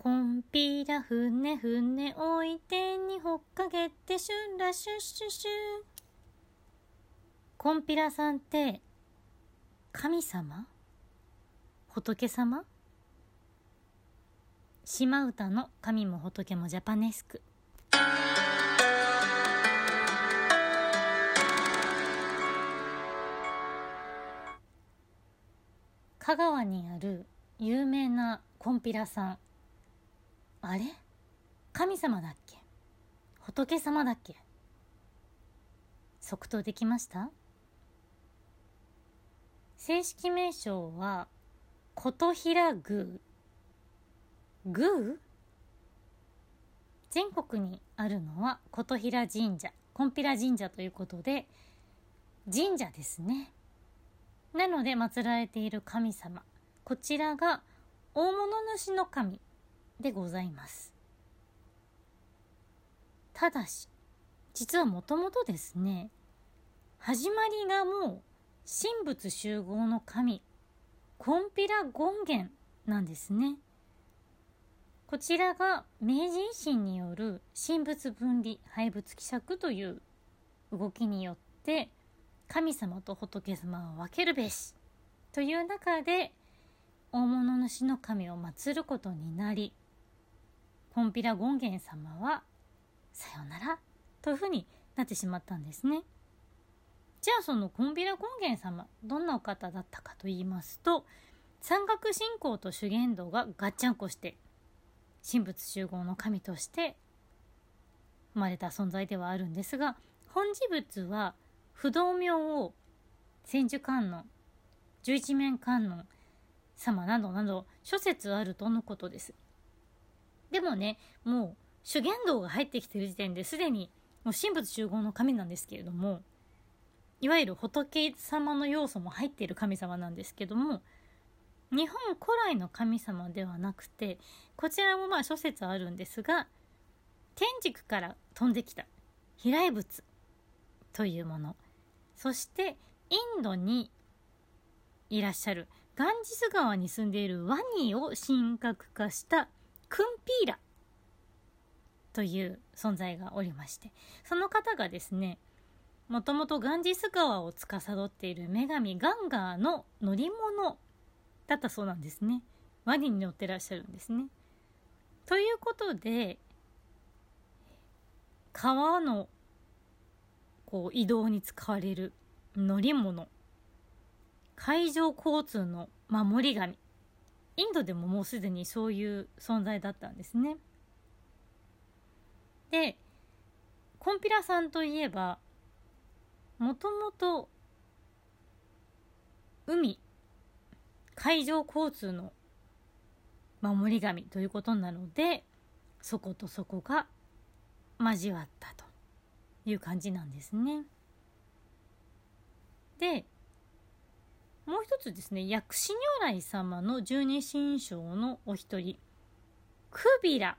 コンピラ船船置いてにほっかけてシュンラシュッシュシュコンピラさんって神様？仏様？島唄の神も仏もジャパネスク。香川にある有名なコンピラさん。あれ？神様だっけ？仏様だっけ？即答できました？正式名称は琴平宮。宮？全国にあるのは琴平神社コンピラ神社ということで神社ですね。なので祀られている神様。こちらが大物主の神。でございます。ただし実はもともとですね始まりがもう神仏集合の神コンピラ権現なんですね。こちらが明治維新による神仏分離廃仏希釈という動きによって神様と仏様を分けるべしという中で大物主の神を祀ることになりコンピラ権現様はさよならというふうになってしまったんですね。じゃあそのコンピラ権現様どんなお方だったかと言いますと山岳信仰と修験道がガッチャンコして神仏集合の神として生まれた存在ではあるんですが本事仏は不動明王千手観音十一面観音様などなど諸説あるとのことですでもねもう修験道が入ってきてる時点ですでにもう神仏集合の神なんですけれどもいわゆる仏様の要素も入っている神様なんですけども日本古来の神様ではなくてこちらもまあ諸説あるんですが天竺から飛んできた飛来物というものそしてインドにいらっしゃるガンジス川に住んでいるワニを神格化したクンピーラという存在がおりましてその方がですねもともとガンジス川を司っている女神ガンガーの乗り物だったそうなんですね。ワニに乗ってらっしゃるんですね。ということで川のこう移動に使われる乗り物海上交通の守り神インドでももうすでにそういう存在だったんですねでコンピラさんといえばもともと海海上交通の守り神ということなのでそことそこが交わったという感じなんですね。でもう一つですね薬師如来様の十二神将のお一人クビラ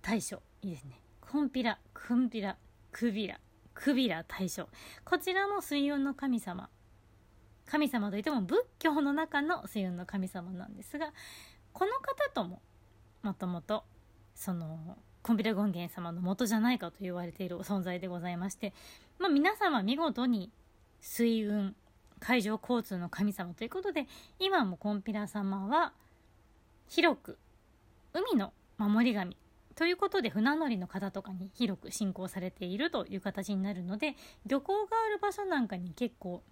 大将。いいですね。コンピラクンピラクビラクビラ大将。こちらも水運の神様。神様といっても仏教の中の水運の神様なんですがこの方とももともとそのコンピラ権現様の元じゃないかと言われている存在でございまして、まあ、皆様見事に水運海上交通の神様ということで今もコンピラ様は広く海の守り神ということで船乗りの方とかに広く信仰されているという形になるので漁港がある場所なんかに結構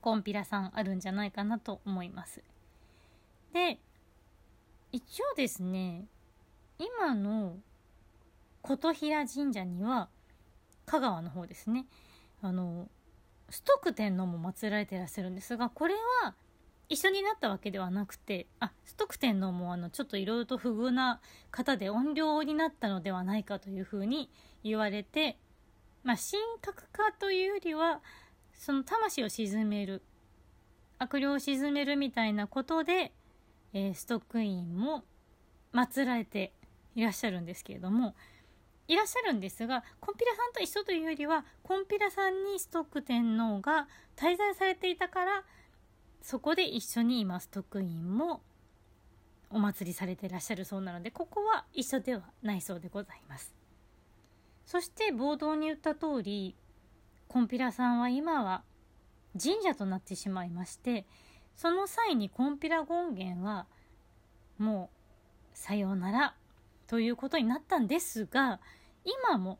コンピラさんあるんじゃないかなと思います。で一応ですね今の琴平神社には香川の方ですねあのストック天皇も祀られていらっしゃるんですがこれは一緒になったわけではなくてあストック天皇もあのちょっといろいろと不遇な方で怨霊になったのではないかというふうに言われてまあ神格化というよりはその魂を鎮める悪霊を鎮めるみたいなことで、えー、ストックインも祀られていらっしゃるんですけれどもいらっしゃるんですがコンピラさんと一緒というよりはコンピラさんにストック天皇が滞在されていたからそこで一緒に今ストックインもお祭りされていらっしゃるそうなのでここは一緒ではないそうでございます。そして冒頭に言った通りコンピラさんは今は神社となってしまいましてその際にコンピラ権現はもうさようならということになったんですが今も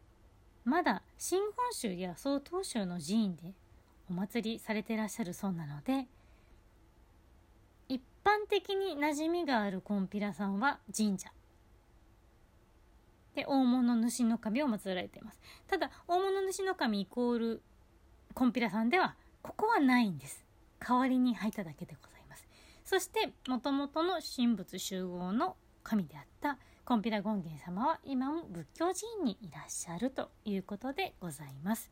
まだ新本州や曹洞宗の寺院でお祭りされてらっしゃるそうなので一般的に馴染みがあるコンピラさんは神社。で大物主の神を祀られています。ただ大物主の神イコールコンピラさんではここはないんです。代わりに入っただけでございます。そしてもともとの神仏集合の神であったコンピラ権現様は今も仏教寺院にいらっしゃるということでございます。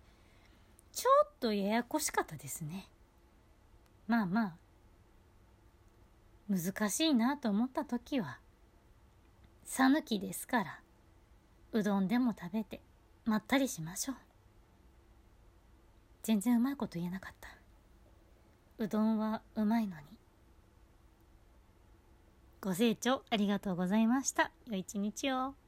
ちょっとややこしかったですね。まあまあ難しいなと思った時は讃岐ですからうどんでも食べてまったりしましょう。全然うまいこと言えなかった。うどんはうまいのにご清聴ありがとうございました。良い一日を。